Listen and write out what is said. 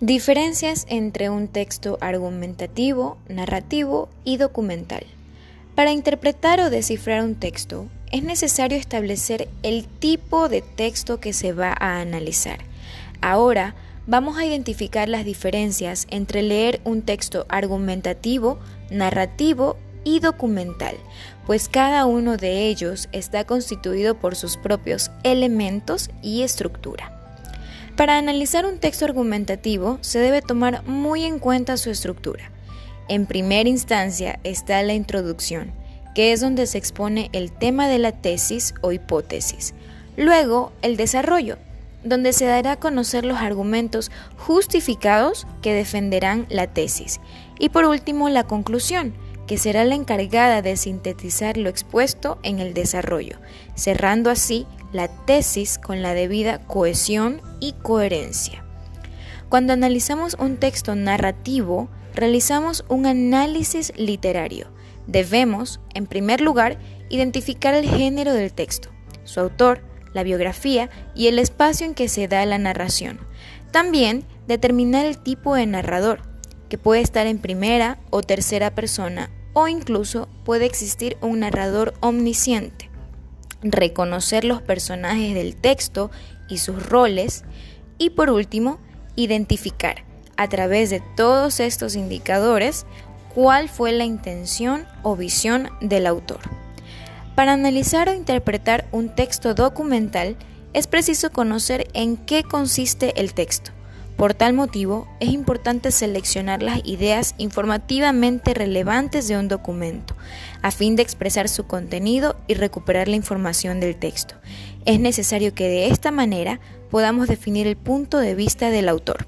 Diferencias entre un texto argumentativo, narrativo y documental. Para interpretar o descifrar un texto, es necesario establecer el tipo de texto que se va a analizar. Ahora, vamos a identificar las diferencias entre leer un texto argumentativo, narrativo y documental, pues cada uno de ellos está constituido por sus propios elementos y estructura. Para analizar un texto argumentativo se debe tomar muy en cuenta su estructura. En primera instancia está la introducción, que es donde se expone el tema de la tesis o hipótesis. Luego, el desarrollo, donde se dará a conocer los argumentos justificados que defenderán la tesis. Y por último, la conclusión, que será la encargada de sintetizar lo expuesto en el desarrollo, cerrando así la tesis con la debida cohesión y coherencia. Cuando analizamos un texto narrativo, realizamos un análisis literario. Debemos, en primer lugar, identificar el género del texto, su autor, la biografía y el espacio en que se da la narración. También determinar el tipo de narrador, que puede estar en primera o tercera persona o incluso puede existir un narrador omnisciente. Reconocer los personajes del texto y sus roles y por último, identificar a través de todos estos indicadores cuál fue la intención o visión del autor. Para analizar o interpretar un texto documental es preciso conocer en qué consiste el texto, por tal motivo, es importante seleccionar las ideas informativamente relevantes de un documento, a fin de expresar su contenido y recuperar la información del texto. Es necesario que de esta manera podamos definir el punto de vista del autor.